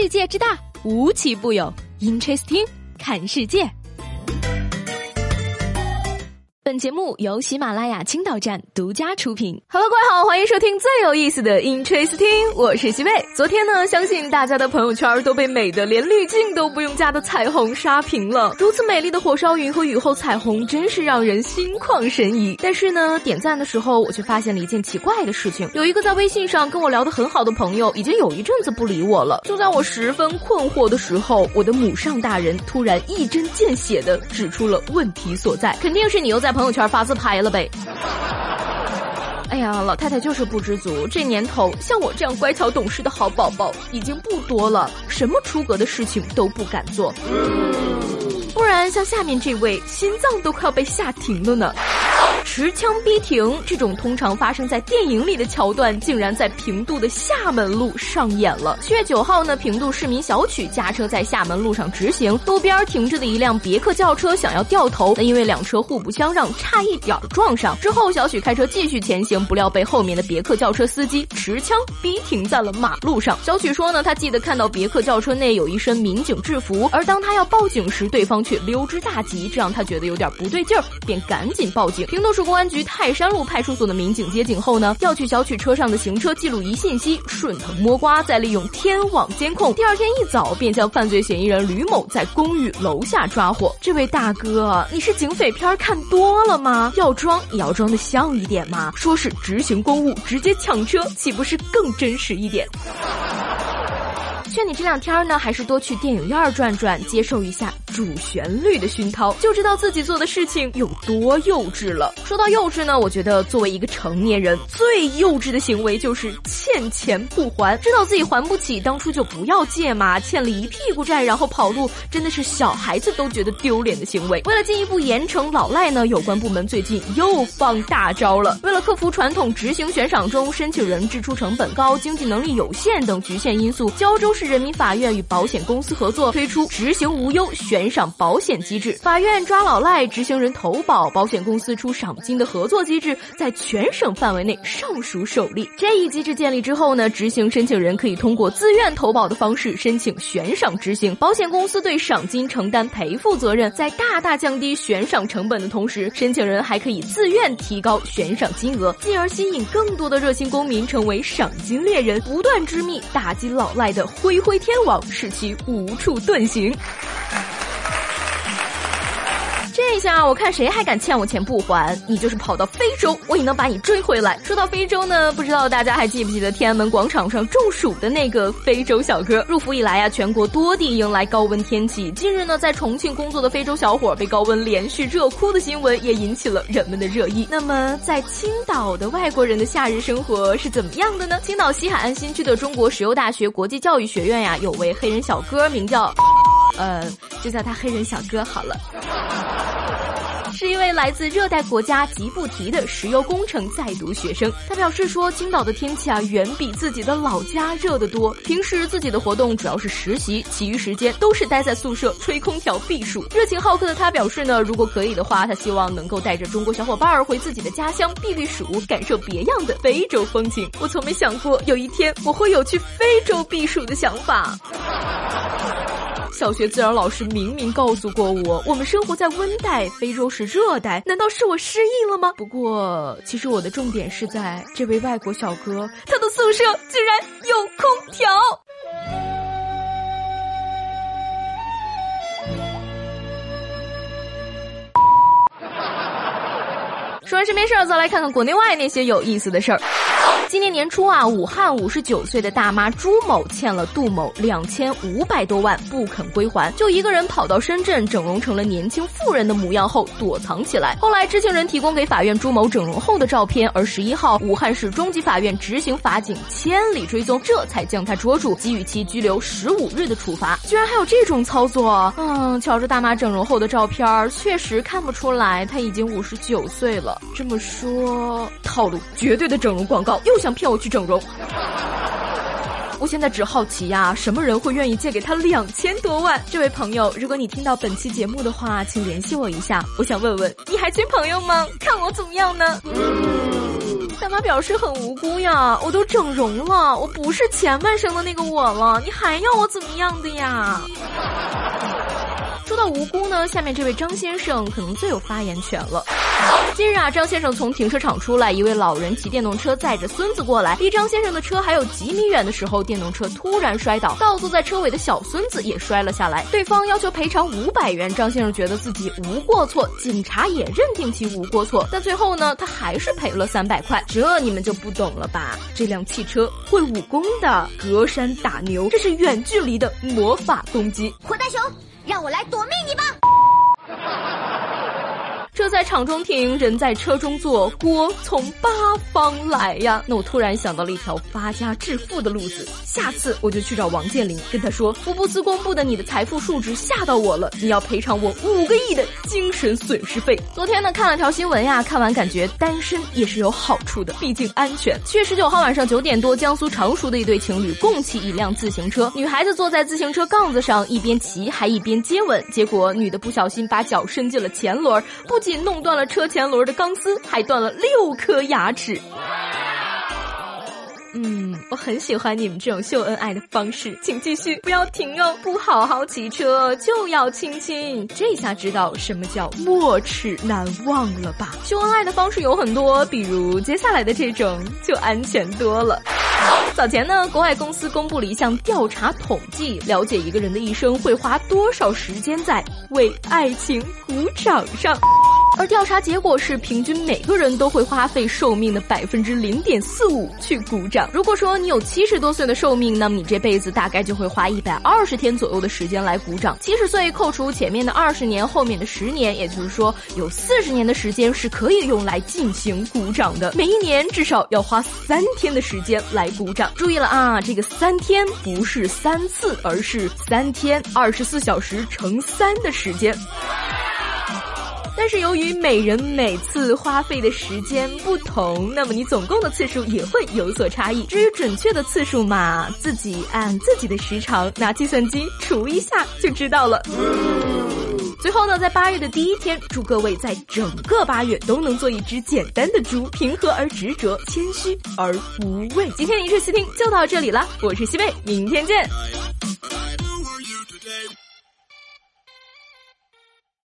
世界之大，无奇不有。Interesting，看世界。本节目由喜马拉雅青岛站独家出品。Hello，各位好，欢迎收听最有意思的 Interesting，我是西贝。昨天呢，相信大家的朋友圈都被美的连滤镜都不用加的彩虹刷屏了。如此美丽的火烧云和雨后彩虹，真是让人心旷神怡。但是呢，点赞的时候，我却发现了一件奇怪的事情：有一个在微信上跟我聊得很好的朋友，已经有一阵子不理我了。就在我十分困惑的时候，我的母上大人突然一针见血的指出了问题所在，肯定是你又在。朋友圈发自拍了呗！哎呀，老太太就是不知足，这年头像我这样乖巧懂事的好宝宝已经不多了，什么出格的事情都不敢做，不然像下面这位，心脏都快要被吓停了呢。持枪逼停这种通常发生在电影里的桥段，竟然在平度的厦门路上演了。七月九号呢，平度市民小曲驾车在厦门路上直行，路边停着的一辆别克轿车想要掉头，那因为两车互不相让，差一点撞上。之后小曲开车继续前行，不料被后面的别克轿车司机持枪逼停在了马路上。小曲说呢，他记得看到别克轿车内有一身民警制服，而当他要报警时，对方却溜之大吉，这让他觉得有点不对劲儿，便赶紧报警。平度市公安局泰山路派出所的民警接警后呢，调取小曲车上的行车记录仪信息，顺藤摸瓜，再利用天网监控，第二天一早便将犯罪嫌疑人吕某在公寓楼下抓获。这位大哥，你是警匪片看多了吗？要装也要装的像一点嘛！说是执行公务，直接抢车，岂不是更真实一点？劝你这两天呢，还是多去电影院转转，接受一下主旋律的熏陶，就知道自己做的事情有多幼稚了。说到幼稚呢，我觉得作为一个成年人，最幼稚的行为就是欠钱不还。知道自己还不起，当初就不要借嘛。欠了一屁股债，然后跑路，真的是小孩子都觉得丢脸的行为。为了进一步严惩老赖呢，有关部门最近又放大招了。为了克服传统执行悬赏中申请人支出成本高、经济能力有限等局限因素，胶州。市人民法院与保险公司合作推出执行无忧悬赏保险机制，法院抓老赖，执行人投保，保险公司出赏金的合作机制在全省范围内尚属首例。这一机制建立之后呢，执行申请人可以通过自愿投保的方式申请悬赏执行，保险公司对赏金承担赔付责任，在大大降低悬赏成本的同时，申请人还可以自愿提高悬赏金额，进而吸引更多的热心公民成为赏金猎人，不断织密打击老赖的。灰灰天网，使其无处遁形。下我看谁还敢欠我钱不还，你就是跑到非洲，我也能把你追回来。说到非洲呢，不知道大家还记不记得天安门广场上中暑的那个非洲小哥？入伏以来啊，全国多地迎来高温天气。近日呢，在重庆工作的非洲小伙被高温连续热哭的新闻也引起了人们的热议。那么，在青岛的外国人的夏日生活是怎么样的呢？青岛西海岸新区的中国石油大学国际教育学院呀，有位黑人小哥，名叫，呃，就叫他黑人小哥好了。是一位来自热带国家吉布提的石油工程在读学生。他表示说，青岛的天气啊，远比自己的老家热得多。平时自己的活动主要是实习，其余时间都是待在宿舍吹空调避暑。热情好客的他表示呢，如果可以的话，他希望能够带着中国小伙伴儿回自己的家乡避避暑，感受别样的非洲风情。我从没想过有一天我会有去非洲避暑的想法。小学自然老师明明告诉过我，我们生活在温带，非洲是热带，难道是我失忆了吗？不过，其实我的重点是在这位外国小哥，他的宿舍居然有空调。说完身边事儿，再来看看国内外那些有意思的事儿。今年年初啊，武汉五十九岁的大妈朱某欠了杜某两千五百多万不肯归还，就一个人跑到深圳整容成了年轻妇人的模样后躲藏起来。后来知情人提供给法院朱某整容后的照片，而十一号武汉市中级法院执行法警千里追踪，这才将他捉住，给予其拘留十五日的处罚。居然还有这种操作！嗯，瞧着大妈整容后的照片，确实看不出来她已经五十九岁了。这么说，套路绝对的整容广告又。想骗我去整容，我现在只好奇呀，什么人会愿意借给他两千多万？这位朋友，如果你听到本期节目的话，请联系我一下，我想问问，你还缺朋友吗？看我怎么样呢？大妈表示很无辜呀，我都整容了，我不是前半生的那个我了，你还要我怎么样的呀？说到无辜呢，下面这位张先生可能最有发言权了。近日啊，张先生从停车场出来，一位老人骑电动车载着孙子过来，离张先生的车还有几米远的时候，电动车突然摔倒，倒坐在车尾的小孙子也摔了下来。对方要求赔偿五百元，张先生觉得自己无过错，警察也认定其无过错，但最后呢，他还是赔了三百块。这你们就不懂了吧？这辆汽车会武功的，隔山打牛，这是远距离的魔法攻击。火大熊。让我来夺命你吧！车在场中停，人在车中坐，锅从八方来呀！那我突然想到了一条发家致富的路子，下次我就去找王健林，跟他说：福布斯公布的你的财富数值吓到我了，你要赔偿我五个亿的精神损失费。昨天呢看了条新闻呀，看完感觉单身也是有好处的，毕竟安全。七月十九号晚上九点多，江苏常熟的一对情侣共骑一辆自行车，女孩子坐在自行车杠子上，一边骑还一边接吻，结果女的不小心把脚伸进了前轮，不仅弄断了车前轮的钢丝，还断了六颗牙齿。嗯，我很喜欢你们这种秀恩爱的方式，请继续，不要停哦！不好好骑车就要亲亲，这下知道什么叫没齿难忘了吧？秀恩爱的方式有很多，比如接下来的这种就安全多了。早前呢，国外公司公布了一项调查统计，了解一个人的一生会花多少时间在为爱情鼓掌上。而调查结果是，平均每个人都会花费寿命的百分之零点四五去鼓掌。如果说你有七十多岁的寿命，那么你这辈子大概就会花一百二十天左右的时间来鼓掌。七十岁扣除前面的二十年，后面的十年，也就是说有四十年的时间是可以用来进行鼓掌的。每一年至少要花三天的时间来鼓掌。注意了啊，这个三天不是三次，而是三天二十四小时乘三的时间。但是由于每人每次花费的时间不同，那么你总共的次数也会有所差异。至于准确的次数嘛，自己按自己的时长拿计算机除一下就知道了。最后呢，在八月的第一天，祝各位在整个八月都能做一只简单的猪，平和而执着，谦虚而无畏。今天一日细听就到这里了，我是西贝，明天见。